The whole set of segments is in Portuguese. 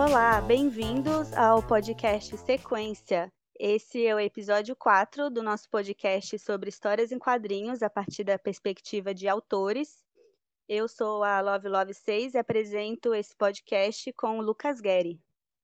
Olá, bem-vindos ao podcast Sequência. Esse é o episódio 4 do nosso podcast sobre histórias em quadrinhos a partir da perspectiva de autores. Eu sou a Love Love 6 e apresento esse podcast com o Lucas Guerri.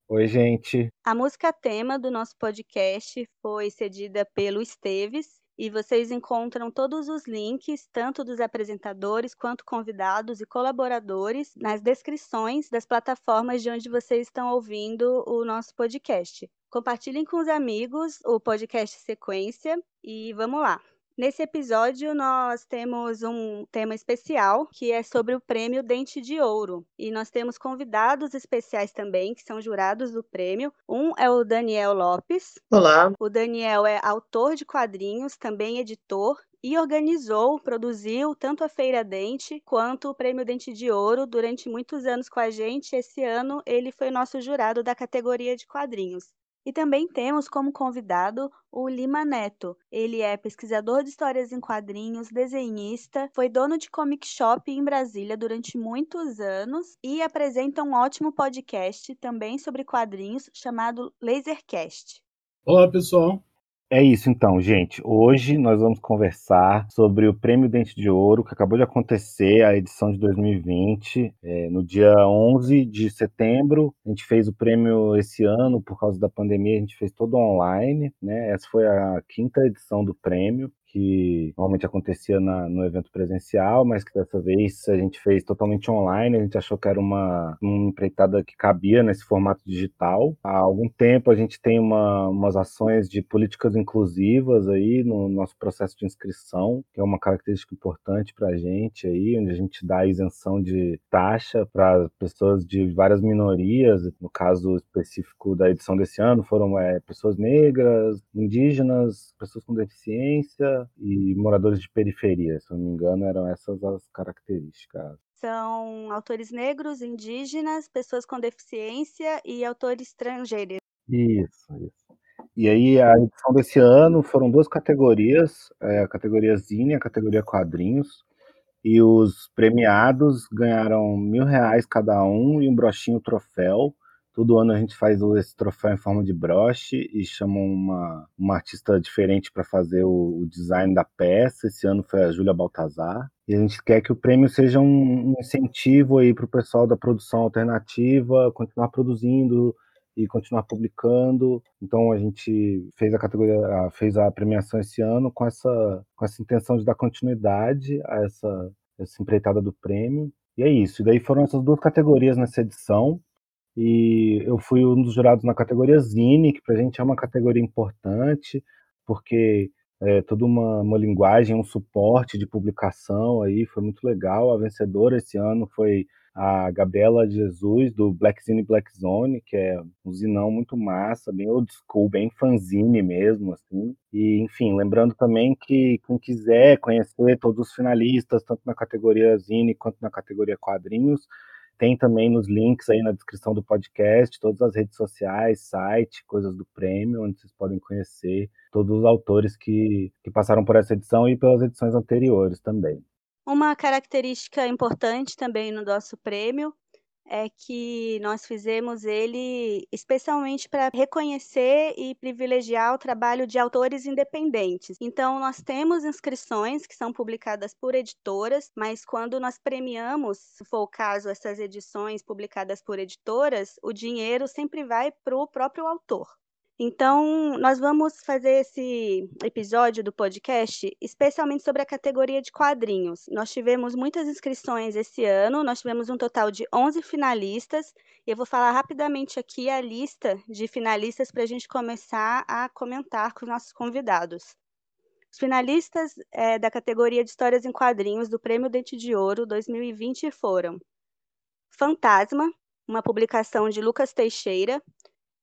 Oi, gente. A música tema do nosso podcast foi cedida pelo Esteves e vocês encontram todos os links, tanto dos apresentadores quanto convidados e colaboradores, nas descrições das plataformas de onde vocês estão ouvindo o nosso podcast. Compartilhem com os amigos o podcast Sequência e vamos lá. Nesse episódio, nós temos um tema especial que é sobre o prêmio Dente de Ouro. E nós temos convidados especiais também, que são jurados do prêmio. Um é o Daniel Lopes. Olá. O Daniel é autor de quadrinhos, também editor e organizou, produziu tanto a Feira Dente quanto o Prêmio Dente de Ouro durante muitos anos com a gente. Esse ano ele foi nosso jurado da categoria de quadrinhos. E também temos como convidado o Lima Neto. Ele é pesquisador de histórias em quadrinhos, desenhista, foi dono de comic shop em Brasília durante muitos anos e apresenta um ótimo podcast também sobre quadrinhos chamado Lasercast. Olá, pessoal. É isso então, gente. Hoje nós vamos conversar sobre o Prêmio Dente de Ouro, que acabou de acontecer, a edição de 2020, é, no dia 11 de setembro. A gente fez o prêmio esse ano, por causa da pandemia, a gente fez todo online, né? Essa foi a quinta edição do prêmio que normalmente acontecia na, no evento presencial, mas que dessa vez a gente fez totalmente online. A gente achou que era uma, uma empreitada que cabia nesse formato digital. Há algum tempo a gente tem uma, umas ações de políticas inclusivas aí no nosso processo de inscrição, que é uma característica importante para a gente aí, onde a gente dá isenção de taxa para pessoas de várias minorias. No caso específico da edição desse ano, foram é, pessoas negras, indígenas, pessoas com deficiência e moradores de periferia, se não me engano, eram essas as características. São autores negros, indígenas, pessoas com deficiência e autores estrangeiros. Isso, isso. E aí, a edição desse ano foram duas categorias, é, a categoria Zine e a categoria Quadrinhos, e os premiados ganharam mil reais cada um e um brochinho troféu, Todo ano a gente faz esse troféu em forma de broche e chama uma, uma artista diferente para fazer o, o, design da peça. Esse ano foi a Júlia Baltazar. E a gente quer que o prêmio seja um, incentivo aí para o pessoal da produção alternativa continuar produzindo e continuar publicando. Então a gente fez a categoria, fez a premiação esse ano com essa, com essa intenção de dar continuidade a essa, essa empreitada do prêmio. E é isso. E daí foram essas duas categorias nessa edição e eu fui um dos jurados na categoria Zine, que para a gente é uma categoria importante, porque é toda uma, uma linguagem, um suporte de publicação aí, foi muito legal. A vencedora esse ano foi a Gabriela Jesus, do Black Zine Black Zone, que é um zinão muito massa, bem old school, bem fanzine mesmo, assim. E, enfim, lembrando também que quem quiser conhecer todos os finalistas, tanto na categoria Zine quanto na categoria quadrinhos, tem também nos links aí na descrição do podcast, todas as redes sociais, site, coisas do prêmio, onde vocês podem conhecer todos os autores que, que passaram por essa edição e pelas edições anteriores também. Uma característica importante também no nosso prêmio é que nós fizemos ele especialmente para reconhecer e privilegiar o trabalho de autores independentes. Então, nós temos inscrições que são publicadas por editoras, mas quando nós premiamos, se for o caso, essas edições publicadas por editoras, o dinheiro sempre vai para o próprio autor. Então, nós vamos fazer esse episódio do podcast especialmente sobre a categoria de quadrinhos. Nós tivemos muitas inscrições esse ano, nós tivemos um total de 11 finalistas, e eu vou falar rapidamente aqui a lista de finalistas para a gente começar a comentar com os nossos convidados. Os finalistas é, da categoria de histórias em quadrinhos do Prêmio Dente de Ouro 2020 foram Fantasma, uma publicação de Lucas Teixeira,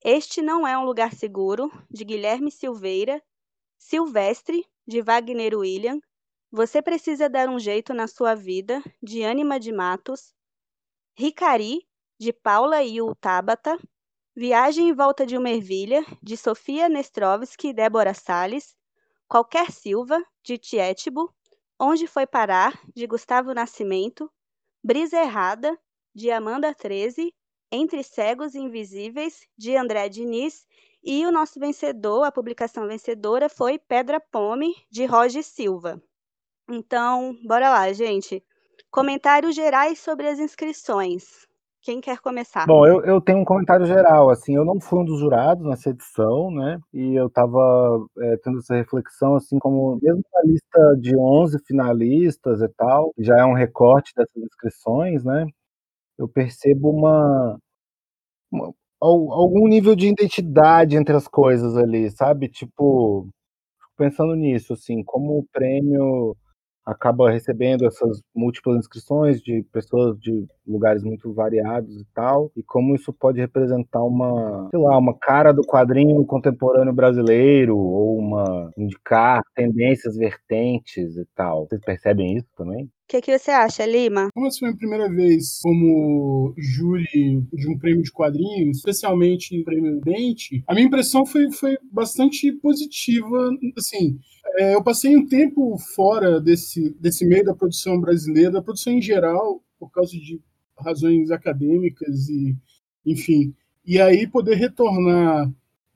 este Não é um Lugar Seguro, de Guilherme Silveira, Silvestre, de Wagner William, Você Precisa Dar um Jeito na Sua Vida, de Ânima de Matos, Ricari, de Paula Iu Tabata, Viagem em Volta de uma Ervilha, de Sofia Nestrovski e Débora Salles, Qualquer Silva, de Tietbo, Onde Foi Parar, de Gustavo Nascimento, Brisa Errada, de Amanda 13, Entre Cegos e Invisíveis, de André Diniz, e o nosso vencedor, a publicação vencedora, foi Pedra Pome, de Roger Silva. Então, bora lá, gente. Comentários gerais sobre as inscrições. Quem quer começar? Bom, eu, eu tenho um comentário geral, assim, eu não fui um dos jurados nessa edição, né, e eu estava é, tendo essa reflexão, assim, como mesmo na lista de 11 finalistas e tal, já é um recorte dessas inscrições, né, eu percebo uma, uma algum nível de identidade entre as coisas ali, sabe, tipo, pensando nisso, assim, como o prêmio acaba recebendo essas múltiplas inscrições de pessoas de lugares muito variados e tal, e como isso pode representar uma, sei lá, uma cara do quadrinho contemporâneo brasileiro, ou uma indicar tendências vertentes e tal. Vocês percebem isso também? Que, que, você acha, Lima? Como essa foi a primeira vez como júri de um prêmio de quadrinhos, especialmente em prêmio Dente, a minha impressão foi, foi bastante positiva. Assim, é, eu passei um tempo fora desse, desse meio da produção brasileira, da produção em geral, por causa de razões acadêmicas e, enfim. E aí poder retornar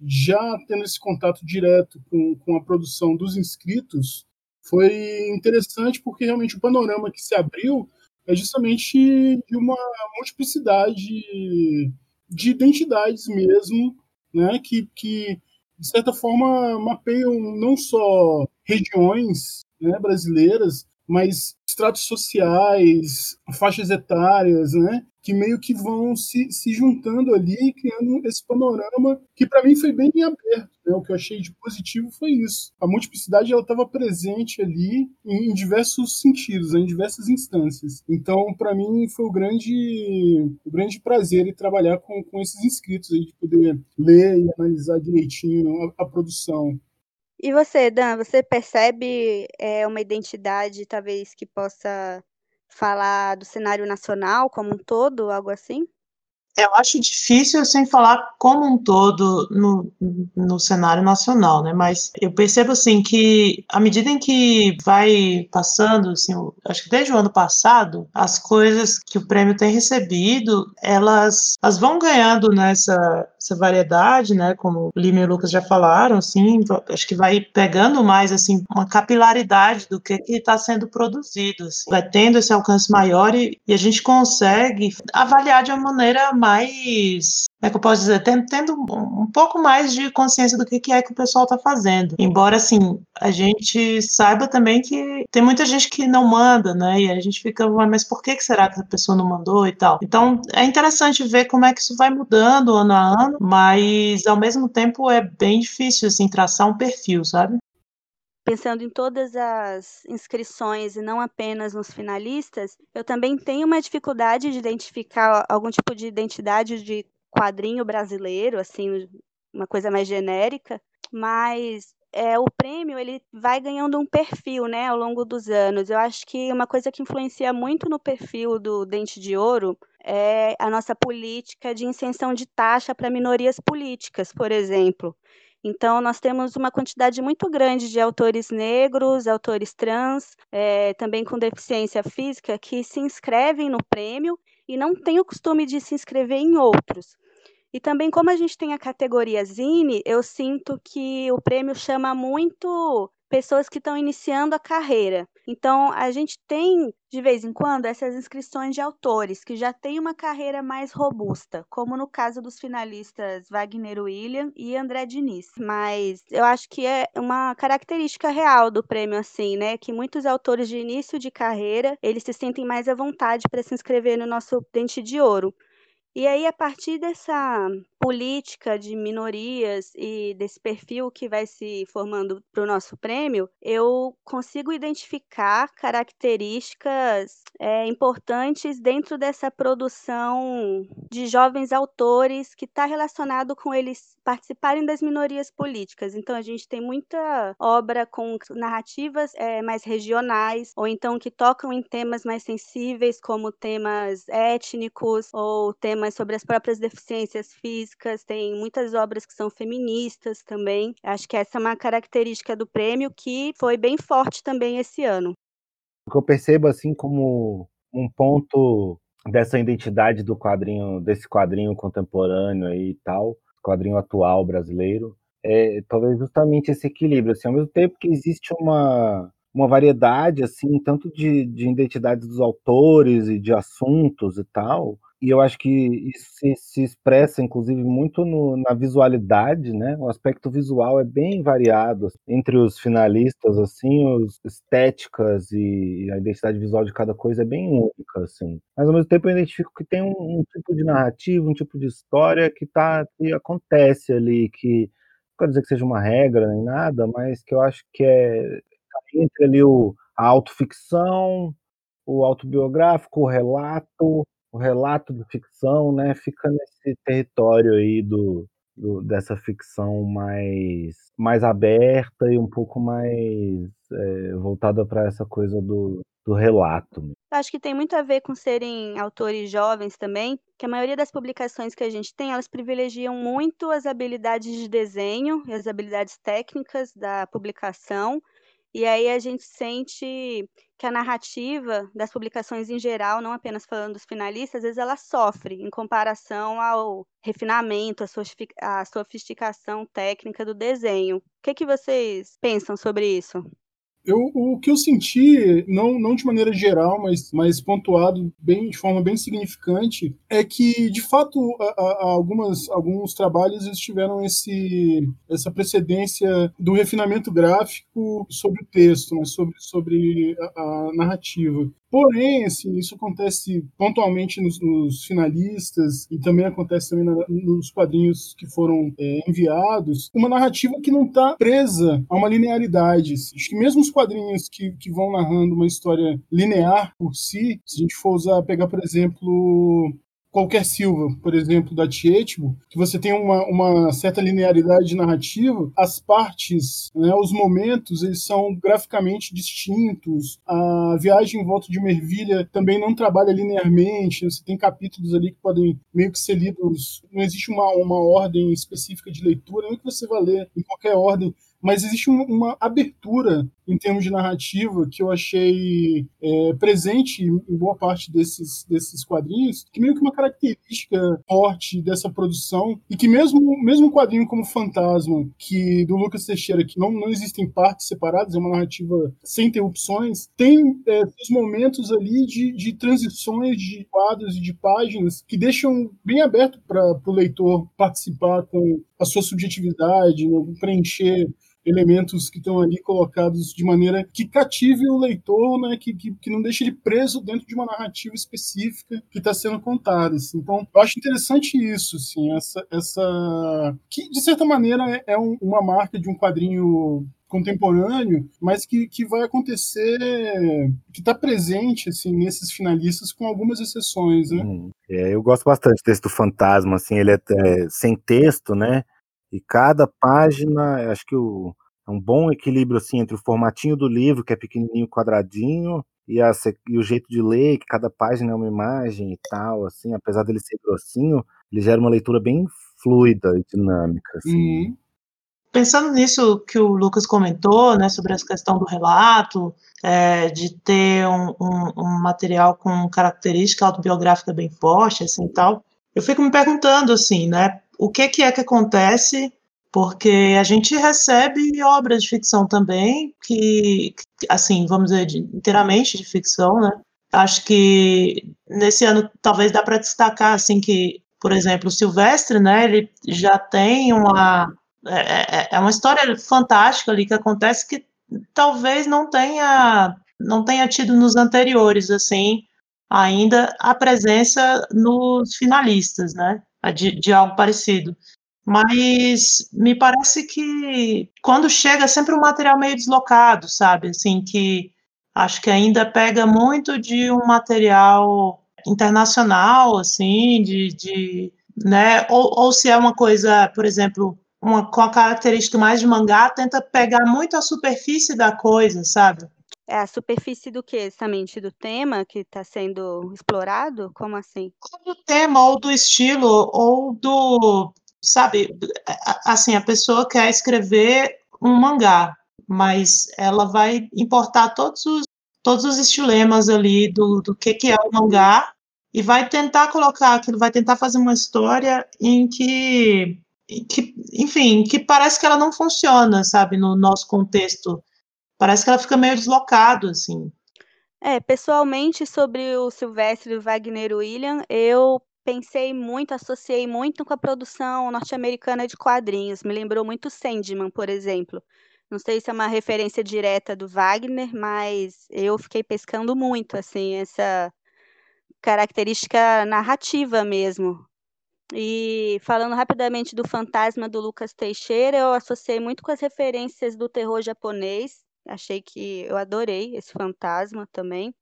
já tendo esse contato direto com, com a produção dos inscritos foi interessante porque realmente o panorama que se abriu é justamente de uma multiplicidade de identidades mesmo, né, que, que de certa forma mapeiam não só regiões né, brasileiras, mas estratos sociais, faixas etárias, né? Que meio que vão se, se juntando ali, criando esse panorama que para mim foi bem aberto. Né? O que eu achei de positivo foi isso. A multiplicidade ela estava presente ali em, diversos sentidos, né? em diversas instâncias. Então, para mim, foi o grande, o grande prazer trabalhar com, com esses inscritos, aí, de poder ler e analisar direitinho a, a produção. E você, Dan, você percebe é, uma identidade, talvez, que possa falar do cenário nacional como um todo, algo assim? Eu acho difícil sem falar como um todo no, no cenário nacional, né? Mas eu percebo assim que à medida em que vai passando, assim, acho que desde o ano passado, as coisas que o prêmio tem recebido, elas, elas vão ganhando nessa essa variedade, né? Como o Lima e o Lucas já falaram, assim, acho que vai pegando mais assim uma capilaridade do que está sendo produzido, assim. vai tendo esse alcance maior e, e a gente consegue avaliar de uma maneira mais é que eu posso dizer, tendo um pouco mais de consciência do que, é que o pessoal está fazendo. Embora, assim, a gente saiba também que tem muita gente que não manda, né? E a gente fica, mas por que, que será que a pessoa não mandou e tal? Então, é interessante ver como é que isso vai mudando ano a ano, mas ao mesmo tempo é bem difícil, assim, traçar um perfil, sabe? pensando em todas as inscrições e não apenas nos finalistas, eu também tenho uma dificuldade de identificar algum tipo de identidade de quadrinho brasileiro, assim, uma coisa mais genérica, mas é, o prêmio ele vai ganhando um perfil, né, ao longo dos anos. Eu acho que uma coisa que influencia muito no perfil do Dente de Ouro é a nossa política de isenção de taxa para minorias políticas, por exemplo. Então, nós temos uma quantidade muito grande de autores negros, autores trans, é, também com deficiência física, que se inscrevem no prêmio e não têm o costume de se inscrever em outros. E também, como a gente tem a categoria Zine, eu sinto que o prêmio chama muito pessoas que estão iniciando a carreira. Então, a gente tem, de vez em quando, essas inscrições de autores que já têm uma carreira mais robusta, como no caso dos finalistas Wagner William e André Diniz. Mas eu acho que é uma característica real do prêmio, assim, né? Que muitos autores de início de carreira, eles se sentem mais à vontade para se inscrever no nosso Dente de Ouro. E aí, a partir dessa política de minorias e desse perfil que vai se formando para o nosso prêmio, eu consigo identificar características é, importantes dentro dessa produção de jovens autores que está relacionado com eles participarem das minorias políticas. Então, a gente tem muita obra com narrativas é, mais regionais, ou então que tocam em temas mais sensíveis, como temas étnicos ou temas mas sobre as próprias deficiências físicas, tem muitas obras que são feministas também. Acho que essa é uma característica do prêmio que foi bem forte também esse ano. O que eu percebo assim como um ponto dessa identidade do quadrinho, desse quadrinho contemporâneo e tal, quadrinho atual brasileiro, é talvez justamente esse equilíbrio, assim, ao mesmo tempo que existe uma, uma variedade, assim, tanto de, de identidades dos autores e de assuntos e tal, e eu acho que isso se, se expressa, inclusive, muito no, na visualidade, né? O aspecto visual é bem variado assim, entre os finalistas, assim, os estéticas e a identidade visual de cada coisa é bem única, assim. Mas ao mesmo tempo eu identifico que tem um, um tipo de narrativa, um tipo de história que tá, que acontece ali, que não quero dizer que seja uma regra nem nada, mas que eu acho que é tá entre ali o, a autoficção, o autobiográfico, o relato, o relato de ficção, né, fica nesse território aí do, do dessa ficção mais, mais aberta e um pouco mais é, voltada para essa coisa do, do relato. Acho que tem muito a ver com serem autores jovens também, que a maioria das publicações que a gente tem, elas privilegiam muito as habilidades de desenho e as habilidades técnicas da publicação, e aí a gente sente que a narrativa das publicações em geral, não apenas falando dos finalistas, às vezes ela sofre em comparação ao refinamento, à sofisticação técnica do desenho. O que, que vocês pensam sobre isso? Eu, o que eu senti, não, não de maneira geral, mas, mas pontuado bem, de forma bem significante, é que, de fato, a, a, algumas, alguns trabalhos eles tiveram esse, essa precedência do refinamento gráfico sobre o texto, né, sobre, sobre a, a narrativa. Porém, assim, isso acontece pontualmente nos, nos, finalistas e também acontece também na, nos quadrinhos que foram é, enviados, uma narrativa que não está presa a uma linearidade. Acho que mesmo os quadrinhos que, que vão narrando uma história linear por si, se a gente for usar, pegar, por exemplo, qualquer Silva, por exemplo, da Tietmo, que você tem uma, uma certa linearidade narrativa, as partes, né, os momentos, eles são graficamente distintos. A viagem em volta de uma ervilha também não trabalha linearmente. Você tem capítulos ali que podem meio que ser lidos. Não existe uma, uma ordem específica de leitura, não que você vá ler em qualquer ordem mas existe uma abertura em termos de narrativa que eu achei é, presente em boa parte desses, desses quadrinhos, que meio que uma característica forte dessa produção, e que mesmo, mesmo um quadrinho como Fantasma, que do Lucas Teixeira, que não, não existem partes separadas, é uma narrativa sem interrupções, tem é, os momentos ali de, de transições de quadros e de páginas que deixam bem aberto para o leitor participar com a sua subjetividade, né, preencher elementos que estão ali colocados de maneira que cative o leitor, né, que, que, que não deixe ele preso dentro de uma narrativa específica que está sendo contada. Assim. Então, eu acho interessante isso, assim, essa, essa que de certa maneira é, é um, uma marca de um quadrinho contemporâneo, mas que, que vai acontecer, que está presente assim nesses finalistas com algumas exceções, né? Hum, é, eu gosto bastante desse do Fantasma, assim, ele é, é sem texto, né? E cada página, acho que o, é um bom equilíbrio assim entre o formatinho do livro, que é pequenininho, quadradinho, e, a, e o jeito de ler, que cada página é uma imagem e tal, assim, apesar dele ser grossinho, ele gera uma leitura bem fluida e dinâmica, assim. Uhum. Pensando nisso que o Lucas comentou, né, sobre essa questão do relato, é, de ter um, um, um, material com característica autobiográfica bem forte, assim, tal, eu fico me perguntando, assim, né, o que, que é que acontece, porque a gente recebe obras de ficção também, que, assim, vamos dizer, de, inteiramente de ficção, né? Acho que nesse ano talvez dá para destacar, assim, que, por exemplo, o Silvestre, né, ele já tem uma, é, é, é uma história fantástica ali que acontece que talvez não tenha, não tenha tido nos anteriores, assim, ainda a presença nos finalistas, né? De, de algo parecido. Mas me parece que quando chega é sempre um material meio deslocado, sabe? Assim, que acho que ainda pega muito de um material internacional, assim, de, de né? Ou, ou se é uma coisa, por exemplo, uma, com a característica mais de mangá, tenta pegar muito a superfície da coisa, sabe? É a superfície do que, exatamente? Do tema que está sendo explorado? Como assim? Do tema, ou do estilo, ou do. Sabe, assim, a pessoa quer escrever um mangá, mas ela vai importar todos os, todos os estilemas ali do, do que, que é o mangá e vai tentar colocar aquilo, vai tentar fazer uma história em que, que, enfim, que parece que ela não funciona, sabe, no nosso contexto. Parece que ela fica meio deslocado, assim. É, pessoalmente, sobre o Silvestre Wagner William, eu pensei muito, associei muito com a produção norte-americana de quadrinhos. Me lembrou muito Sandman, por exemplo. Não sei se é uma referência direta do Wagner, mas eu fiquei pescando muito, assim, essa característica narrativa mesmo. E falando rapidamente do fantasma do Lucas Teixeira, eu associei muito com as referências do terror japonês. Achei que eu adorei esse fantasma também.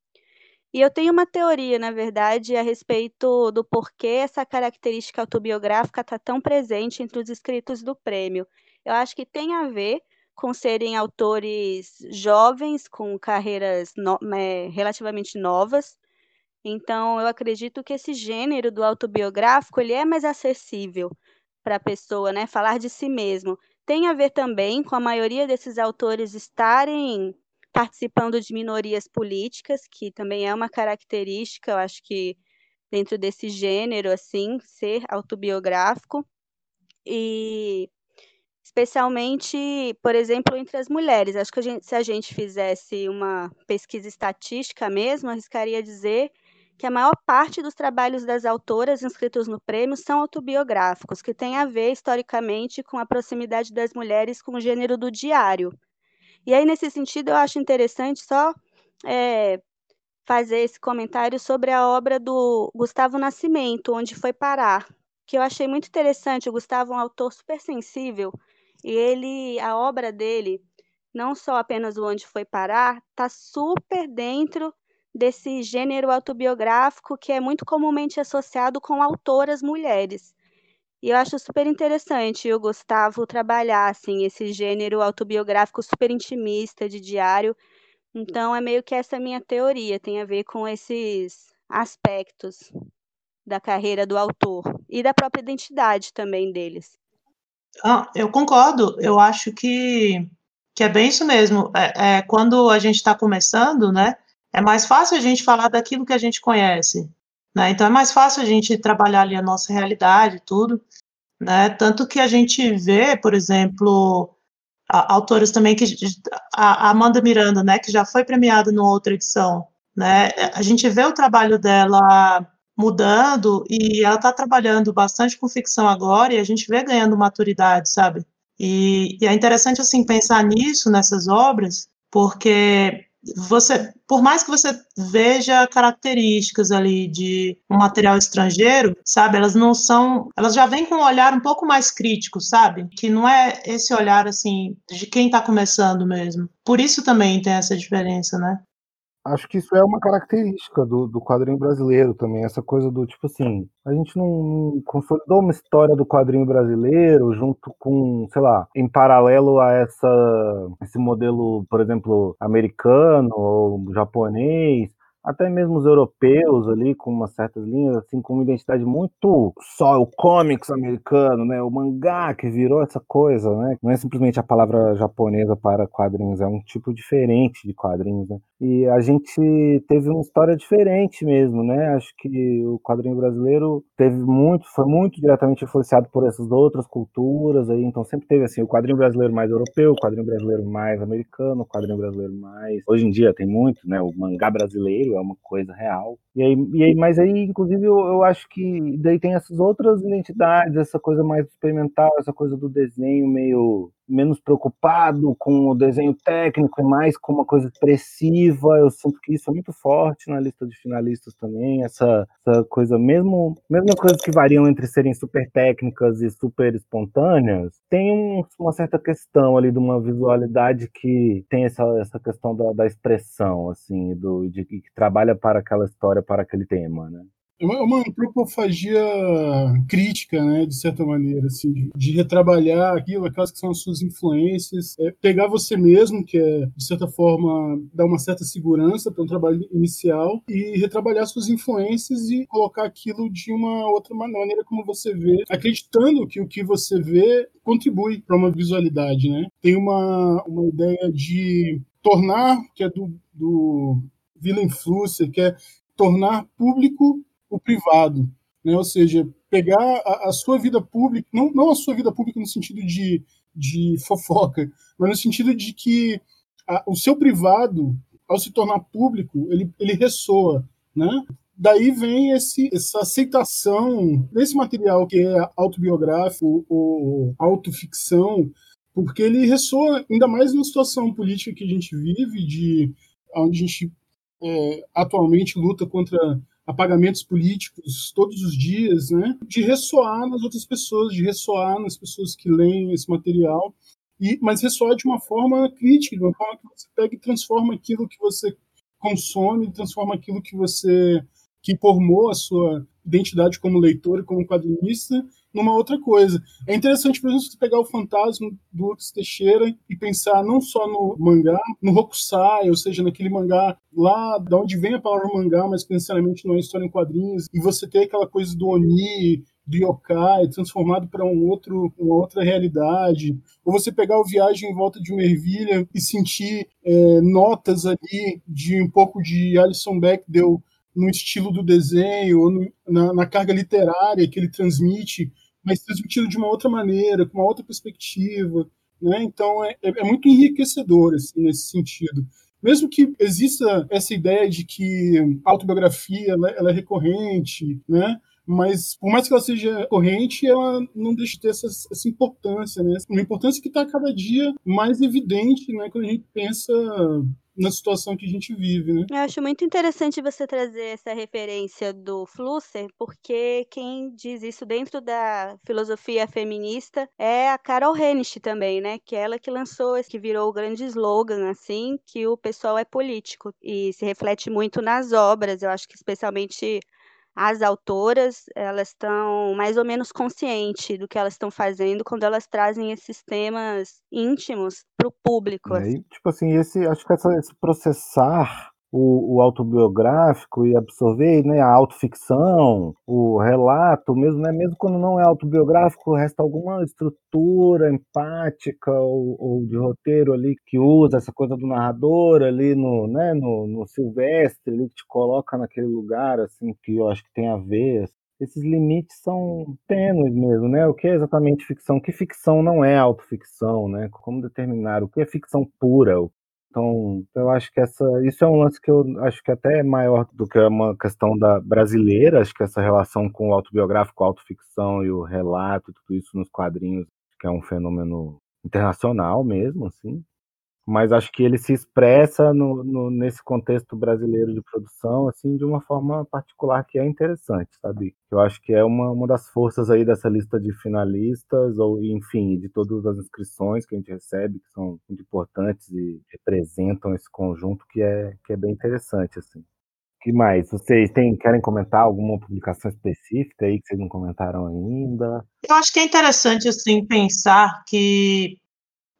E eu tenho uma teoria, na verdade, a respeito do porquê essa característica autobiográfica está tão presente entre os escritos do prêmio. Eu acho que tem a ver com serem autores jovens, com carreiras no, é, relativamente novas. Então, eu acredito que esse gênero do autobiográfico ele é mais acessível para a pessoa, né? Falar de si mesmo. Tem a ver também com a maioria desses autores estarem participando de minorias políticas, que também é uma característica, eu acho que dentro desse gênero, assim, ser autobiográfico. E especialmente, por exemplo, entre as mulheres. Acho que a gente, se a gente fizesse uma pesquisa estatística mesmo, arriscaria dizer que a maior parte dos trabalhos das autoras inscritos no prêmio são autobiográficos, que tem a ver historicamente com a proximidade das mulheres com o gênero do diário. E aí, nesse sentido, eu acho interessante só é, fazer esse comentário sobre a obra do Gustavo Nascimento, Onde Foi Parar, que eu achei muito interessante. O Gustavo é um autor super sensível e ele, a obra dele, não só apenas o Onde Foi Parar, está super dentro desse gênero autobiográfico que é muito comumente associado com autoras mulheres. E eu acho super interessante o Gustavo trabalhar assim esse gênero autobiográfico super intimista de diário. Então é meio que essa minha teoria, tem a ver com esses aspectos da carreira do autor e da própria identidade também deles. Ah, eu concordo. Eu acho que, que é bem isso mesmo. É, é quando a gente está começando, né? É mais fácil a gente falar daquilo que a gente conhece, né? Então é mais fácil a gente trabalhar ali a nossa realidade, tudo, né? Tanto que a gente vê, por exemplo, autores também que a Amanda Miranda, né? Que já foi premiada numa outra edição, né? A gente vê o trabalho dela mudando e ela está trabalhando bastante com ficção agora e a gente vê ganhando maturidade, sabe? E, e, é interessante assim pensar nisso nessas obras, porque você, por mais que você veja características ali de um material estrangeiro, sabe, elas não são, elas já vêm com um olhar um pouco mais crítico, sabe? Que não é esse olhar assim de quem está começando mesmo. Por isso também tem essa diferença, né? Acho que isso é uma característica do, do quadrinho brasileiro também, essa coisa do tipo assim, a gente não, consolidou uma história do quadrinho brasileiro junto com, sei lá, em paralelo a essa esse modelo, por exemplo, americano ou japonês, até mesmo os europeus ali com umas certas linhas, assim, com uma identidade muito só o comics americano, né? O mangá que virou essa coisa, né? Não é simplesmente a palavra japonesa para quadrinhos, é um tipo diferente de quadrinhos, né? E a gente teve uma história diferente mesmo, né? Acho que o quadrinho brasileiro teve muito, foi muito diretamente influenciado por essas outras culturas aí, então sempre teve assim, o quadrinho brasileiro mais europeu, o quadrinho brasileiro mais americano, o quadrinho brasileiro mais. Hoje em dia tem muito, né? O mangá brasileiro é uma coisa real. E aí, e aí mas aí, inclusive, eu, eu acho que daí tem essas outras identidades, essa coisa mais experimental, essa coisa do desenho meio menos preocupado com o desenho técnico e mais com uma coisa expressiva. Eu sinto que isso é muito forte na lista de finalistas também, essa, essa coisa, mesmo, mesmo coisas que variam entre serem super técnicas e super espontâneas, tem um, uma certa questão ali de uma visualidade que tem essa, essa questão da, da expressão, assim, do, de que trabalha para aquela história, para aquele tema, né? É uma, uma antropofagia crítica, né, de certa maneira, assim, de, de, retrabalhar aquilo, aquelas que são as suas influências, é pegar você mesmo, que é, de certa forma, dar uma certa segurança para um trabalho inicial, e retrabalhar suas influências e colocar aquilo de uma outra maneira como você vê, acreditando que o que você vê contribui para uma visualidade, né? Tem uma, uma ideia de tornar, que é do, do Willem Flusser, que é tornar público o privado, né? Ou seja, pegar a, a, sua vida pública, não, não a sua vida pública no sentido de, de fofoca, mas no sentido de que a, o seu privado, ao se tornar público, ele, ele ressoa, né? Daí vem esse, essa aceitação desse material que é autobiográfico ou autoficção, porque ele ressoa ainda mais na situação política que a gente vive, de onde a gente é, atualmente luta contra apagamentos políticos todos os dias, né? De ressoar nas outras pessoas, de ressoar nas pessoas que leem esse material, e mas ressoar de uma forma crítica, de uma forma que você pega e transforma aquilo que você consome, transforma aquilo que você que formou a sua identidade como leitor e como quadrinista numa outra coisa. É interessante, por exemplo, você pegar o fantasma do Lucas Teixeira e pensar não só no mangá, no Hokusai, ou seja, naquele mangá lá da onde vem a palavra mangá, mas que necessariamente não é história em quadrinhos, e você ter aquela coisa do Oni, do yokai, transformado para um outro, uma outra realidade, ou você pegar o Viagem em Volta de uma Ervilha e sentir é, notas ali de um pouco de Alison Bechdel no estilo do desenho, ou no, na, na, carga literária que ele transmite, mas transmitido de uma outra maneira, com uma outra perspectiva. Né? Então, é, é, é muito enriquecedor assim, nesse sentido. Mesmo que exista essa ideia de que a autobiografia ela, ela é recorrente, né? Mas por mais que ela seja corrente, ela não deixa de ter essa, essa importância, né? Uma importância que está cada dia mais evidente, né? Quando a gente pensa na situação que a gente vive, né? Eu acho muito interessante você trazer essa referência do Flusser, porque quem diz isso dentro da filosofia feminista é a Carol Hennish também, né? Que é ela que lançou, que virou o grande slogan, assim, que o pessoal é político e se reflete muito nas obras. Eu acho que especialmente as autoras elas estão mais ou menos conscientes do que elas estão fazendo quando elas trazem esses temas íntimos para o público. É, e, tipo assim, esse, acho que essa, esse processar o, o, autobiográfico e absorver né, a autoficção, o relato, mesmo, né, mesmo quando não é autobiográfico, resta alguma estrutura empática ou, ou, de roteiro ali que usa essa coisa do narrador ali no, né, no, no Silvestre, ali, que te coloca naquele lugar assim que eu acho que tem a ver. Esses limites são tênues mesmo, né? O que é exatamente ficção? Que ficção não é autoficção, né? Como determinar o que é ficção pura? Então, eu acho que essa, isso é um lance que eu acho que até é maior do que uma questão da brasileira, acho que essa relação com o autobiográfico, a autoficção e o relato, tudo isso nos quadrinhos, que é um fenômeno internacional mesmo, assim mas acho que ele se expressa no, no, nesse contexto brasileiro de produção assim de uma forma particular que é interessante, sabe? Eu acho que é uma, uma das forças aí dessa lista de finalistas ou enfim de todas as inscrições que a gente recebe que são muito importantes e representam esse conjunto que é que é bem interessante assim. que mais? Vocês têm, querem comentar alguma publicação específica aí que vocês não comentaram ainda? Eu acho que é interessante assim pensar que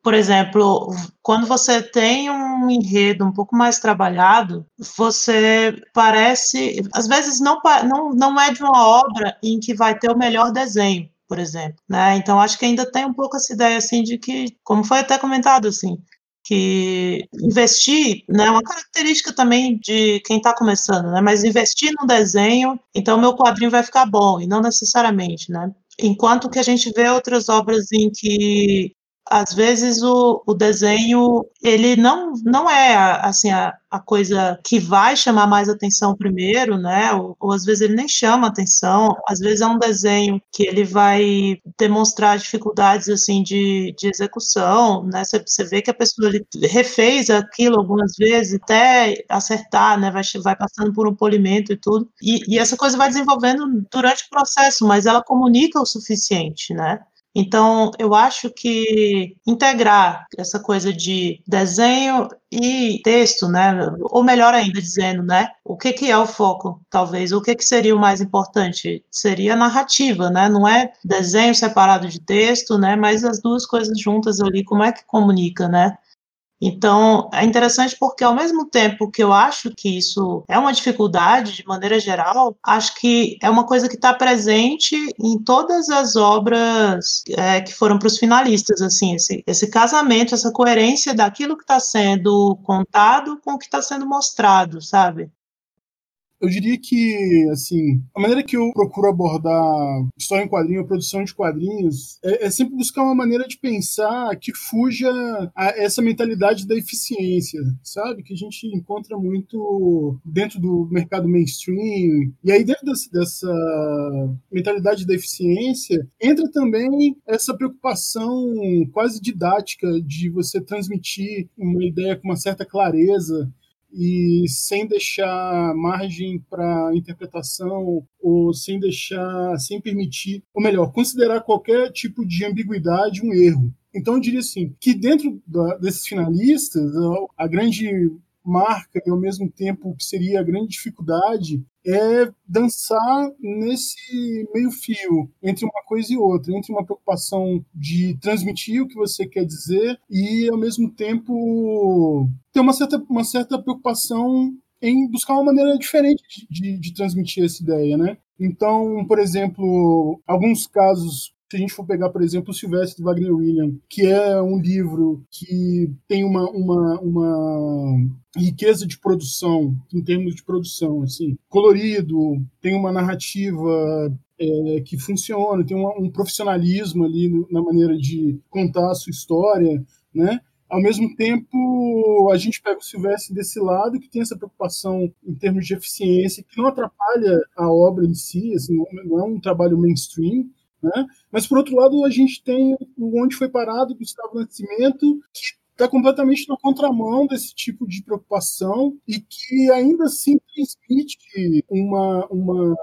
por exemplo, quando você tem um enredo um pouco mais trabalhado, você parece, às vezes não, não, não é de uma obra em que vai ter o melhor desenho, por exemplo, né? Então acho que ainda tem um pouco essa ideia assim de que, como foi até comentado assim, que investir, né, é uma característica também de quem está começando, né? Mas investir no desenho, então meu quadrinho vai ficar bom e não necessariamente, né? Enquanto que a gente vê outras obras em que às vezes o, o desenho ele não, não é assim a, a coisa que vai chamar mais atenção primeiro, né? Ou, ou, às vezes ele nem chama atenção, às vezes é um desenho que ele vai demonstrar dificuldades assim de, de execução, né? Você, você vê que a pessoa ele refez aquilo algumas vezes até acertar, né? Vai, vai passando por um polimento e tudo, e, e essa coisa vai desenvolvendo durante o processo, mas ela comunica o suficiente, né? Então, eu acho que integrar essa coisa de desenho e texto, né, ou melhor ainda dizendo, né, o que que é o foco, talvez, o que que seria o mais importante? Seria narrativa, né, não é desenho separado de texto, né, mas as duas coisas juntas ali, como é que comunica, né? Então, é interessante porque, ao mesmo tempo que eu acho que isso é uma dificuldade de maneira geral, acho que é uma coisa que está presente em todas as obras é, que foram para os finalistas, assim, esse, esse casamento, essa coerência daquilo que está sendo contado com o que está sendo mostrado, sabe? Eu diria que, assim, a maneira que eu procuro abordar história em quadrinho, produção de quadrinhos, é, é sempre buscar uma maneira de pensar que fuja a essa mentalidade da eficiência, sabe? Que a gente encontra muito dentro do mercado mainstream. E aí, dentro dessa, dessa mentalidade da eficiência, entra também essa preocupação quase didática de você transmitir uma ideia com uma certa clareza e sem deixar margem para interpretação ou sem deixar, sem permitir, ou melhor, considerar qualquer tipo de ambiguidade um erro. Então eu diria assim, que dentro da, desses finalistas, a grande marca e ao mesmo tempo que seria a grande dificuldade é dançar nesse meio fio entre uma coisa e outra, entre uma preocupação de transmitir o que você quer dizer e ao mesmo tempo ter uma certa, uma certa preocupação em buscar uma maneira diferente de, de, de transmitir essa ideia, né? Então, por exemplo, alguns casos se a gente for pegar, por exemplo, o Silvestre Wagner William, que é um livro que tem uma, uma, uma riqueza de produção, em termos de produção, assim, colorido, tem uma narrativa é, que funciona, tem um profissionalismo ali na maneira de contar a sua história, né? Ao mesmo tempo, a gente pega o Silvestre desse lado, que tem essa preocupação em termos de eficiência, que não atrapalha a obra em si, assim, não é um trabalho mainstream, né? Mas, por outro lado, a gente tem o Onde Foi Parado, Gustavo Nascimento, que está completamente na contramão desse tipo de preocupação e que ainda assim transmite uma, uma,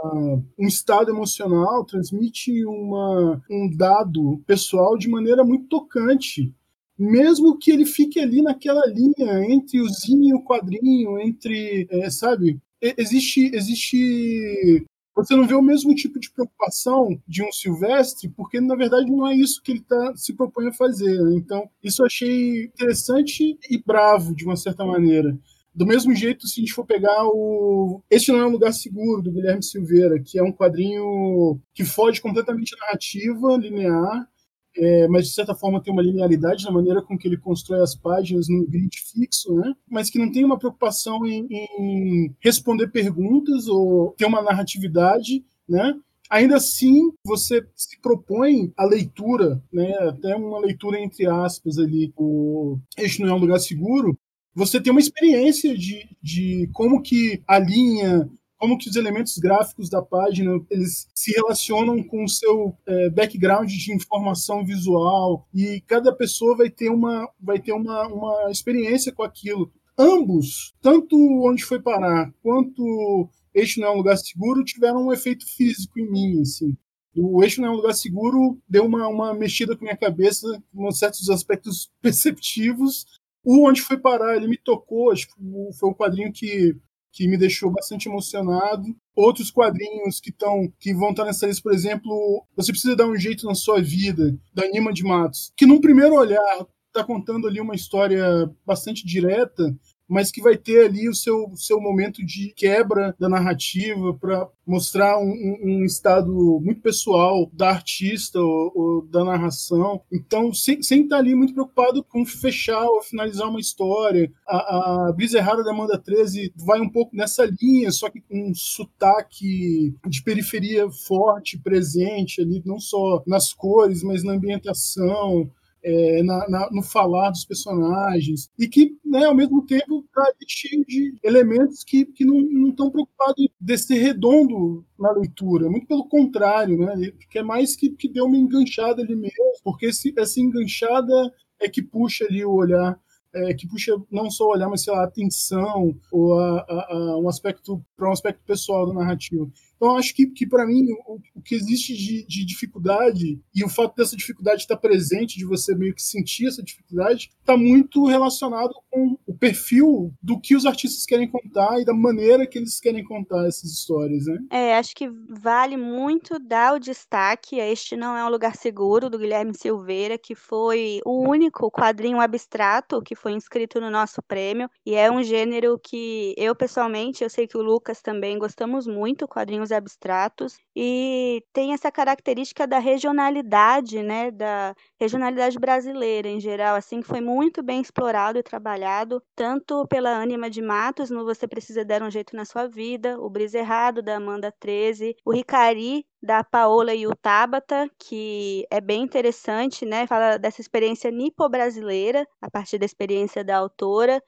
um estado emocional, transmite uma, um dado pessoal de maneira muito tocante. Mesmo que ele fique ali naquela linha entre o zinho e o quadrinho, entre, é, sabe, existe existe você não vê o mesmo tipo de preocupação de um Silvestre, porque na verdade não é isso que ele tá, se propõe a fazer. Né? Então, isso eu achei interessante e bravo, de uma certa maneira. Do mesmo jeito, se a gente for pegar o Este Não é um Lugar Seguro, do Guilherme Silveira, que é um quadrinho que foge completamente da narrativa linear, é, mas de certa forma tem uma linearidade na maneira com que ele constrói as páginas num grid fixo, né? mas que não tem uma preocupação em, em responder perguntas ou ter uma narratividade, né? Ainda assim, você se propõe a leitura, né, até uma leitura entre aspas ali, o Este não é um lugar seguro, você tem uma experiência de, de como que a linha, como que os elementos gráficos da página eles se relacionam com o seu é, background de informação visual. E cada pessoa vai ter uma vai ter uma, uma experiência com aquilo. Ambos tanto onde foi parar quanto este não é um lugar seguro tiveram um efeito físico em mim assim. O eixo não é um lugar seguro deu uma, uma mexida com minha cabeça em certos aspectos perceptivos. O onde foi parar ele me tocou acho que foi o quadrinho que que me deixou bastante emocionado. Outros quadrinhos que estão que vão estar nessa lista, por exemplo, Você Precisa Dar um Jeito na Sua Vida, da Nima de Matos, que num primeiro olhar está contando ali uma história bastante direta, mas que vai ter ali o seu, seu momento de quebra da narrativa para mostrar um, um, estado muito pessoal da artista ou, ou da narração. Então, sem, sem estar tá ali muito preocupado com fechar ou finalizar uma história. A, a Brisa Errada da Amanda 13 vai um pouco nessa linha, só que com um sotaque de periferia forte, presente ali, não só nas cores, mas na ambientação é, na, na, no falar dos personagens, e que, né, ao mesmo tempo, está cheio de elementos que, que não estão preocupados de ser redondo na leitura, muito pelo contrário, né, que é mais que, que deu uma enganchada ali mesmo, porque esse, essa enganchada é que puxa ali o olhar é, que puxa não só o olhar, mas sei lá, a atenção ou a, a, a um aspecto para um aspecto pessoal da narrativa. Então, acho que, que para mim, o, o, que existe de, de, dificuldade e o fato dessa dificuldade estar presente, de você meio que sentir essa dificuldade, está muito relacionado com o perfil do que os artistas querem contar e da maneira que eles querem contar essas histórias, né? É, acho que vale muito dar o destaque a Este Não É um Lugar Seguro, do Guilherme Silveira, que foi o único quadrinho abstrato que foi inscrito no nosso prêmio, e é um gênero que eu, pessoalmente, eu sei que o Lucas também gostamos muito, quadrinhos abstratos. e tem essa característica da regionalidade, né, da regionalidade brasileira em geral, assim, que foi muito bem explorado e trabalhado, tanto pela Ânima de Matos, no Você Precisa Dar um Jeito na Sua Vida, o Brisa Errado, da Amanda 13, o Ricari, da Paola e o Tabata, que é bem interessante, né, fala dessa experiência nipo-brasileira, a partir da experiência da autora,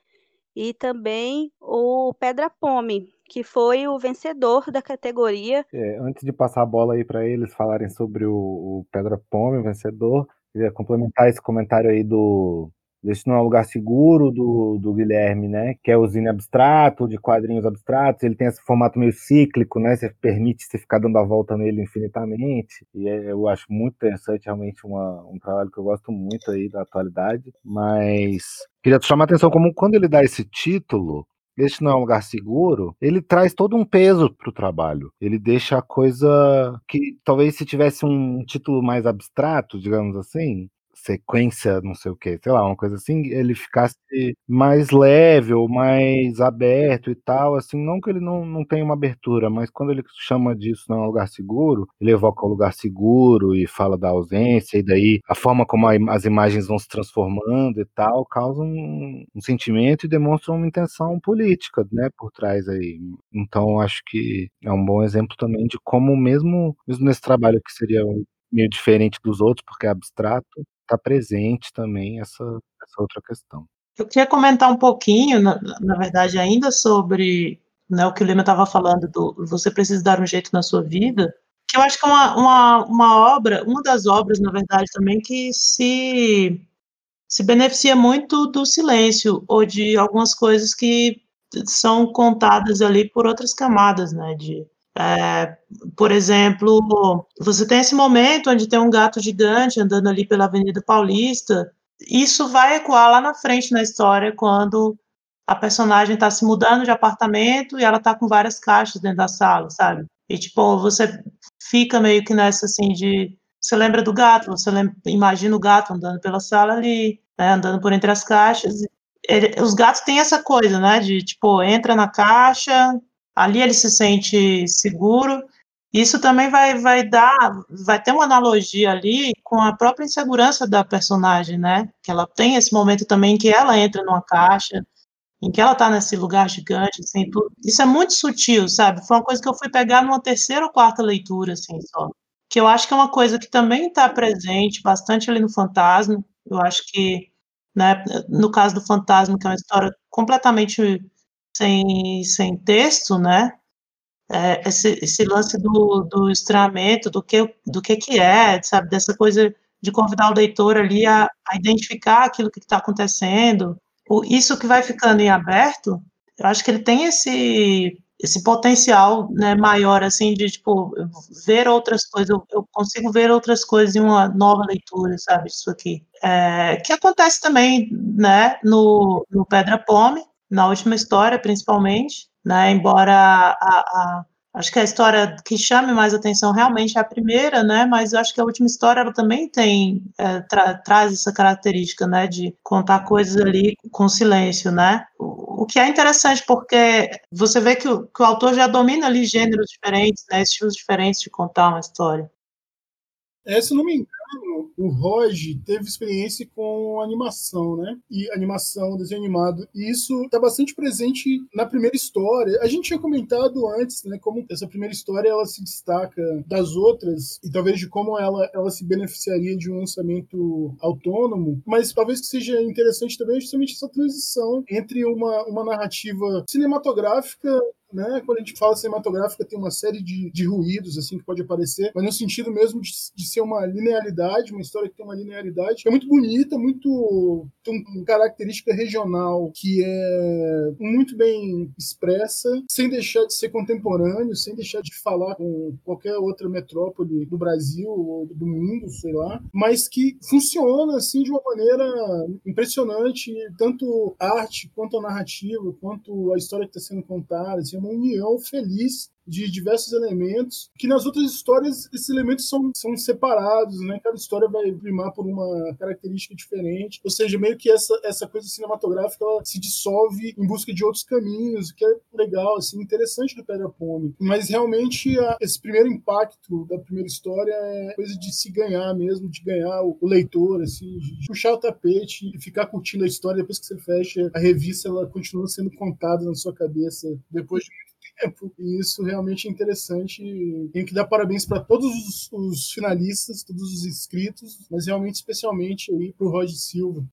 e também o Pedra Pome, que foi o vencedor da categoria. É, antes de passar a bola aí para eles falarem sobre o, o Pedra Pome, o vencedor, queria complementar esse comentário aí do esse não é um lugar seguro do, do Guilherme, né? Que é o zine abstrato, de quadrinhos abstratos. Ele tem esse formato meio cíclico, né? Você permite você ficar dando a volta nele infinitamente. E é, eu acho muito interessante, realmente, uma, um trabalho que eu gosto muito aí da atualidade. Mas queria chamar a atenção como quando ele dá esse título, este não é um lugar seguro, ele traz todo um peso para o trabalho. Ele deixa a coisa que talvez se tivesse um título mais abstrato, digamos assim, sequência, não sei o que, sei lá, uma coisa assim, ele ficasse mais leve ou mais aberto e tal, assim, não que ele não, não tenha uma abertura, mas quando ele chama disso não é um lugar seguro, ele evoca o um lugar seguro e fala da ausência, e daí a forma como a, as imagens vão se transformando e tal, causa um, um sentimento e demonstra uma intenção política, né, por trás aí. Então, acho que é um bom exemplo também de como mesmo, mesmo nesse trabalho que seria meio diferente dos outros, porque é abstrato, está presente também essa, essa outra questão. Eu queria comentar um pouquinho, na, na verdade, ainda sobre né, o que o Lima estava falando do você precisa dar um jeito na sua vida, que eu acho que é uma, uma, uma obra, uma das obras, na verdade, também que se, se beneficia muito do silêncio ou de algumas coisas que são contadas ali por outras camadas, né, de, é, por exemplo, você tem esse momento onde tem um gato gigante andando ali pela Avenida Paulista. Isso vai ecoar lá na frente na história, quando a personagem está se mudando de apartamento e ela está com várias caixas dentro da sala, sabe? E, tipo, você fica meio que nessa, assim, de... Você lembra do gato, você lembra, imagina o gato andando pela sala ali, né, andando por entre as caixas. Ele, os gatos têm essa coisa, né, de, tipo, entra na caixa, ali ele se sente seguro. Isso também vai, vai dar, vai ter uma analogia ali com a própria insegurança da personagem, né? Que ela tem esse momento também que ela entra numa caixa, em que ela tá nesse lugar gigante, assim, tudo. Isso é muito sutil, sabe? Foi uma coisa que eu fui pegar numa terceira ou quarta leitura, assim, só. Que eu acho que é uma coisa que também está presente bastante ali no Fantasma. Eu acho que, né, no caso do Fantasma, que é uma história completamente sem, sem texto, né? É, esse, esse lance do, do estranhamento, do que, do que que é, sabe? Dessa coisa de convidar o leitor ali a, a identificar aquilo que está acontecendo. O, isso que vai ficando em aberto, eu acho que ele tem esse esse potencial né, maior assim de tipo ver outras coisas eu, eu, consigo ver outras coisas em uma nova leitura sabe isso aqui é, que acontece também né no, no Pedra Pome na última história, principalmente, né? Embora a, a, acho que a história que chame mais atenção realmente é a primeira, né? Mas eu acho que a última história ela também tem é, tra, traz essa característica, né? De contar coisas ali com silêncio, né? O, que é interessante porque você vê que o, que o autor já domina ali gêneros diferentes, né? Estilos diferentes de contar uma história. É, se não me engano, o Roge teve experiência com animação, né? E animação, desenho animado. E isso está bastante presente na primeira história. A gente tinha comentado antes, né? Como essa primeira história ela se destaca das outras e talvez de como ela, ela se beneficiaria de um lançamento autônomo. Mas talvez que seja interessante também justamente essa transição entre uma, uma narrativa cinematográfica né? Quando a gente fala cinematográfica, tem uma série de, de ruídos assim que pode aparecer, mas no sentido mesmo de, de ser uma linearidade, uma história que tem uma linearidade, é muito bonita, muito tem uma característica regional que é muito bem expressa, sem deixar de ser contemporâneo, sem deixar de falar com qualquer outra metrópole do Brasil ou do mundo, sei lá, mas que funciona assim de uma maneira impressionante, tanto arte quanto a narrativa, quanto a história que está sendo contada, assim, uma união feliz de diversos elementos, que nas outras histórias esses elementos são, são separados, né? Cada história vai primar por uma característica diferente, ou seja, meio que essa, essa coisa cinematográfica ela se dissolve em busca de outros caminhos, que é legal, assim, interessante do Pedra Pome. Mas realmente a, esse primeiro impacto da primeira história é coisa de se ganhar mesmo, de ganhar o, o leitor, assim, de puxar o tapete e ficar curtindo a história depois que você fecha a revista, ela continua sendo contada na sua cabeça depois de tempo. E isso realmente é interessante. Tenho que dar parabéns para todos os, os, finalistas, todos os inscritos, mas realmente especialmente aí para o Roger Silva.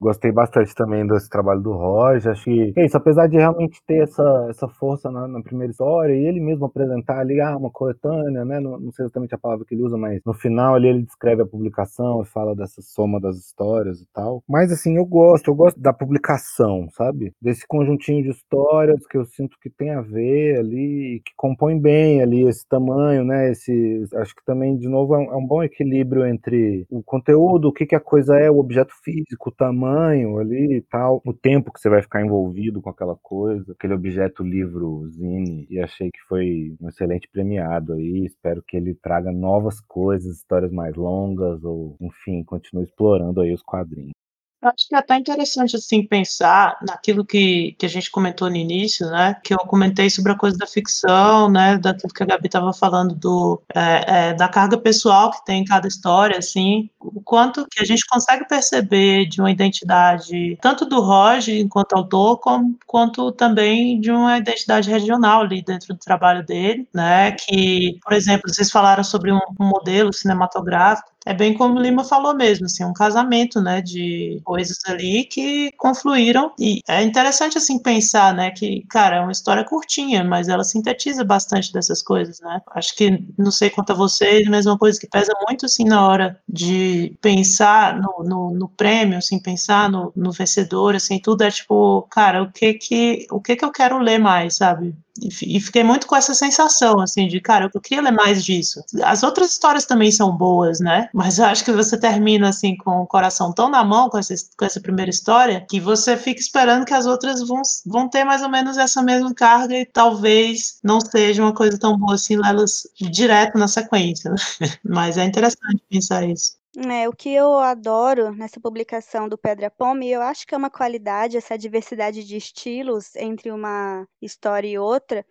Gostei bastante também desse trabalho do Roger. Acho que é isso, apesar de realmente ter essa, essa força na, na, primeira história, e ele mesmo apresentar ali ah, uma coletânea, né? Não, não, sei exatamente a palavra que ele usa, mas no final ali ele descreve a publicação e fala dessa soma das histórias e tal. Mas assim, eu gosto, eu gosto da publicação, sabe? Desse conjuntinho de histórias que eu sinto que tem a ver ali, que compõe bem ali esse tamanho, né? Esse, acho que também, de novo, é um, é um bom equilíbrio entre o conteúdo, o que, que a coisa é, o objeto físico, o tamanho tamanho ali e tal, o tempo que você vai ficar envolvido com aquela coisa, aquele objeto livro zine, e achei que foi um excelente premiado aí, espero que ele traga novas coisas, histórias mais longas, ou enfim, continue explorando aí os quadrinhos. Acho que é até interessante assim pensar naquilo que, que a gente comentou no início, né? Que eu comentei sobre a coisa da ficção, né? Daquilo que a Gabi estava falando do é, é, da carga pessoal que tem em cada história, assim, o quanto que a gente consegue perceber de uma identidade tanto do Roger enquanto autor, como, quanto também de uma identidade regional ali dentro do trabalho dele, né? Que, por exemplo, vocês falaram sobre um, um modelo cinematográfico é bem como o Lima falou mesmo, assim, um casamento, né, de coisas ali que confluíram e é interessante, assim, pensar, né, que, cara, é uma história curtinha, mas ela sintetiza bastante dessas coisas, né, acho que, não sei quanto a vocês, mas uma coisa que pesa muito, assim, na hora de pensar no, no, no prêmio, assim, pensar no, no vencedor, assim, tudo é tipo, cara, o que que, o que que eu quero ler mais, sabe, e fiquei muito com essa sensação, assim, de, cara, eu queria ler mais disso. As outras histórias também são boas, né? Mas eu acho que você termina, assim, com o coração tão na mão com essa, com essa primeira história, que você fica esperando que as outras vão, vão ter mais ou menos essa mesma carga e talvez não seja uma coisa tão boa assim, lê-las direto na sequência. Né? Mas é interessante pensar isso. É, o que eu adoro nessa publicação do Pedra Pome, eu acho que é uma qualidade, essa diversidade de estilos entre uma história e outra.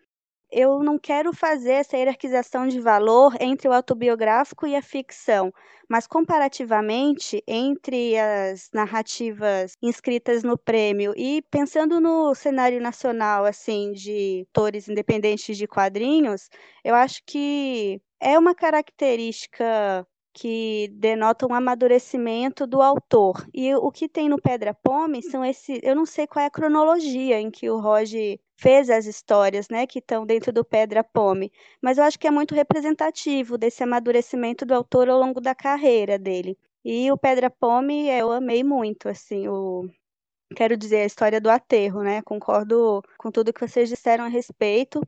Eu não quero fazer essa hierarquização de valor entre o autobiográfico e a ficção, mas comparativamente entre as narrativas inscritas no prêmio e pensando no cenário nacional, assim, de autores independentes de quadrinhos, eu acho que é uma característica que denota um amadurecimento do autor. E o que tem no Pedra Pome são esses. Eu não sei qual é a cronologia em que o Roger fez as histórias, né, que estão dentro do Pedra Pome, mas eu acho que é muito representativo desse amadurecimento do autor ao longo da carreira dele. E o Pedra Pome eu amei muito, assim, o quero dizer a história do aterro, né? Concordo com tudo que vocês disseram a respeito.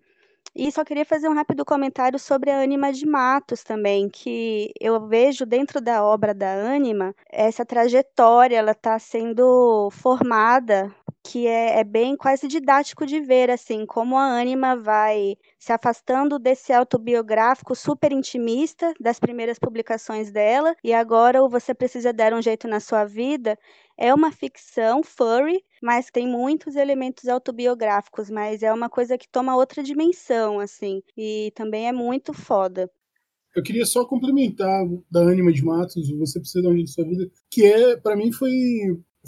E só queria fazer um rápido comentário sobre a Ânima de Matos também, que eu vejo dentro da obra da Ânima essa trajetória, ela está sendo formada, que é, é, bem quase didático de ver, assim, como a Ânima vai se afastando desse autobiográfico super intimista das primeiras publicações dela, e agora o Você Precisa Dar um Jeito na Sua Vida é uma ficção furry, mas tem muitos elementos autobiográficos, mas é uma coisa que toma outra dimensão, assim, e também é muito foda. Eu queria só complementar da Anima de Matos, Você Precisa de um Jeito Sua Vida, que é, para mim, foi,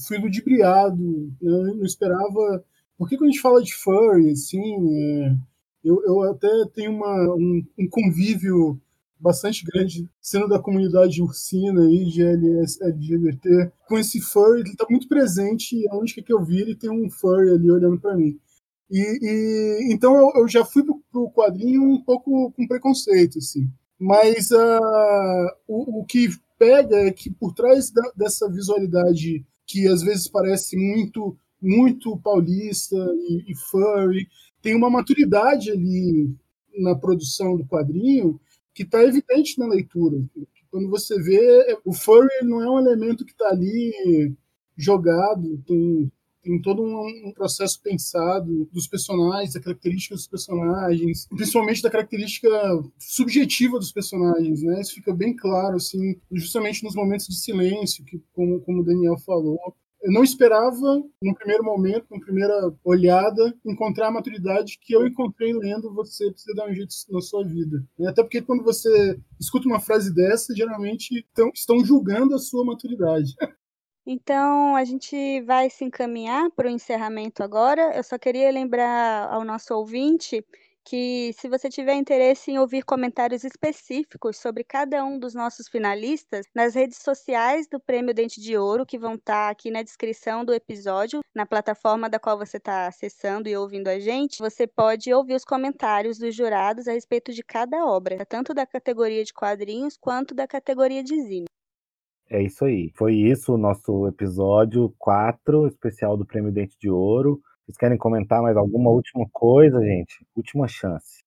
foi ludibriado, eu não esperava... Porque quando a gente fala de furry, assim, é, eu, eu até tenho uma, um, um convívio bastante grande, sendo da comunidade ursina e GLS, LGBT, com esse furry, ele está muito presente e aonde que eu vi ele tem um furry ali olhando para mim. E, e, então eu, eu, já fui pro, pro quadrinho um pouco com preconceito, assim. Mas uh, o, o, que pega é que por trás da, dessa visualidade que às vezes parece muito muito paulista e, e furry, tem uma maturidade ali na produção do quadrinho que está evidente na leitura. Quando você vê, o furry não é um elemento que está ali jogado, tem, tem todo um, um processo pensado dos personagens, da característica dos personagens, principalmente da característica subjetiva dos personagens, né? Isso fica bem claro, assim, justamente nos momentos de silêncio, que como, como o Daniel falou, eu não esperava, no primeiro momento, na primeira olhada, encontrar a maturidade que eu encontrei lendo Você Precisa Dar um Jeito na Sua Vida. Até porque quando você escuta uma frase dessa, geralmente estão julgando a sua maturidade. Então, a gente vai se encaminhar para o encerramento agora. Eu só queria lembrar ao nosso ouvinte que se você tiver interesse em ouvir comentários específicos sobre cada um dos nossos finalistas, nas redes sociais do Prêmio Dente de Ouro, que vão estar aqui na descrição do episódio, na plataforma da qual você está acessando e ouvindo a gente, você pode ouvir os comentários dos jurados a respeito de cada obra, tanto da categoria de quadrinhos quanto da categoria de zine. É isso aí. Foi isso o nosso episódio 4, especial do Prêmio Dente de Ouro. Vocês querem comentar mais alguma última coisa, gente? Última chance.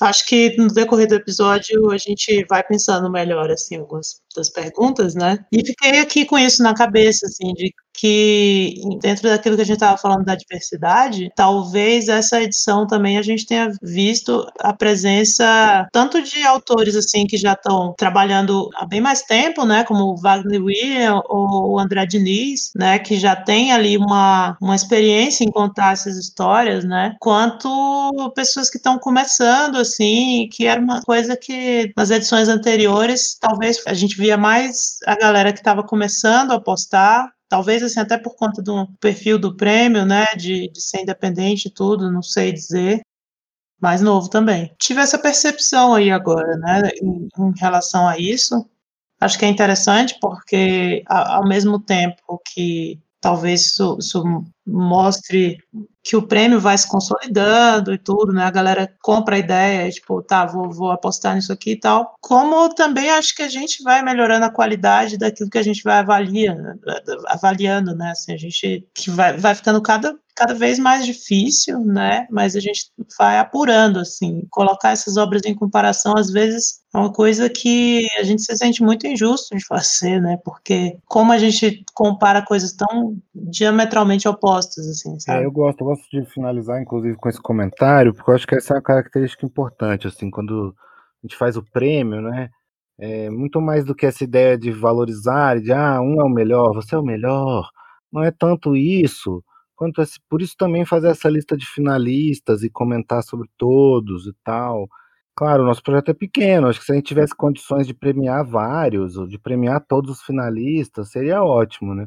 Acho que no decorrer do episódio a gente vai pensando melhor, assim, algumas das perguntas, né? E fiquei aqui com isso na cabeça, assim, de que dentro daquilo que a gente estava falando da diversidade, talvez essa edição também a gente tenha visto a presença tanto de autores assim que já estão trabalhando há bem mais tempo, né, como o Wagner William ou o André Diniz, né, que já tem ali uma, uma experiência em contar essas histórias, né, quanto pessoas que estão começando assim, que era uma coisa que nas edições anteriores talvez a gente via mais a galera que estava começando a postar talvez assim até por conta do perfil do prêmio, né, de, de ser independente e tudo, não sei dizer, mais novo também. Tive essa percepção aí agora, né, em, em relação a isso. Acho que é interessante porque, ao mesmo tempo que talvez isso, isso, mostre que o prêmio vai se consolidando e tudo, né? A galera compra a ideia, tipo, tá, vou, vou apostar nisso aqui e tal. Como também acho que a gente vai melhorando a qualidade daquilo que a gente vai avaliando, avaliando, né? Assim, a gente que vai, vai ficando cada cada vez mais difícil, né? Mas a gente vai apurando, assim, colocar essas obras em comparação, às vezes é uma coisa que a gente se sente muito injusto de fazer, né? Porque como a gente compara coisas tão diametralmente opostas, assim, sabe? É, eu gosto, eu gosto de finalizar, inclusive, com esse comentário, porque eu acho que essa é uma característica importante, assim, quando a gente faz o prêmio, né? É muito mais do que essa ideia de valorizar, de ah, um é o melhor, você é o melhor. Não é tanto isso quanto esse, por isso também fazer essa lista de finalistas e comentar sobre todos e tal. Claro, o nosso projeto é pequeno, acho que se a gente tivesse condições de premiar vários, ou de premiar todos os finalistas, seria ótimo, né?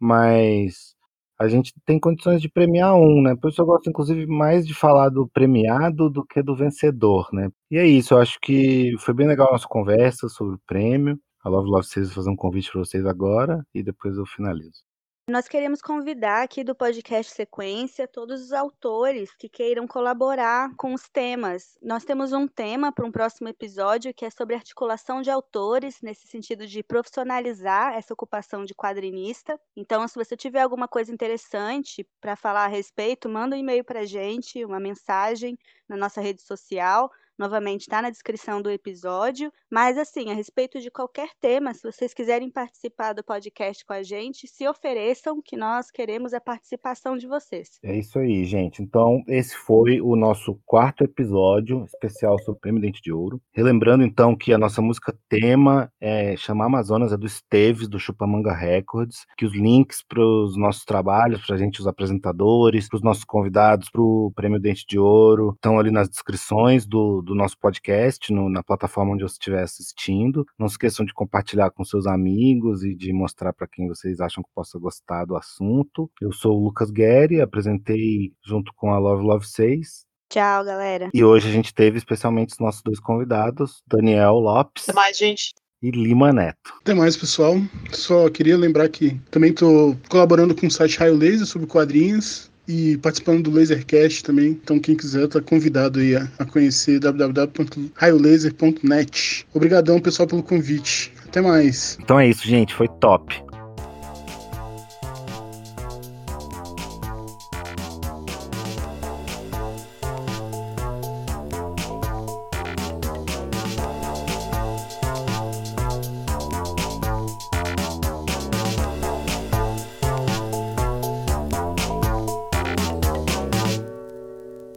Mas a gente tem condições de premiar um, né? Por isso eu gosto, inclusive, mais de falar do premiado do que do vencedor, né? E é isso, eu acho que foi bem legal a nossa conversa sobre o prêmio. A Love Love vocês fazer um convite para vocês agora e depois eu finalizo. Nós queremos convidar aqui do podcast Sequência todos os autores que queiram colaborar com os temas. Nós temos um tema para um próximo episódio que é sobre articulação de autores, nesse sentido de profissionalizar essa ocupação de quadrinista. Então, se você tiver alguma coisa interessante para falar a respeito, manda um e-mail para a gente, uma mensagem na nossa rede social novamente está na descrição do episódio. Mas, assim, a respeito de qualquer tema, se vocês quiserem participar do podcast com a gente, se ofereçam, que nós queremos a participação de vocês. É isso aí, gente. Então, esse foi o nosso quarto episódio especial sobre o Prêmio Dente de Ouro. Relembrando, então, que a nossa música tema é Chamar Amazonas, é do Esteves, do Chupamanga Records, que os links para os nossos trabalhos, para a gente, os apresentadores, para os nossos convidados para o Prêmio Dente de Ouro, estão ali nas descrições do, do do nosso podcast no, na plataforma onde você estiver assistindo. Não se esqueçam de compartilhar com seus amigos e de mostrar para quem vocês acham que possa gostar do assunto. Eu sou o Lucas Guerri, apresentei junto com a Love Love 6. Tchau, galera. E hoje a gente teve especialmente os nossos dois convidados, Daniel Lopes. Até mais, gente e Lima Neto. Até mais, pessoal. Só queria lembrar que também estou colaborando com o site Raio Laser sobre quadrinhos e participando do Lasercast também. Então, quem quiser, está convidado aí a, a conhecer www.raiolaser.net. Obrigadão, pessoal, pelo convite. Até mais. Então é isso, gente. Foi top.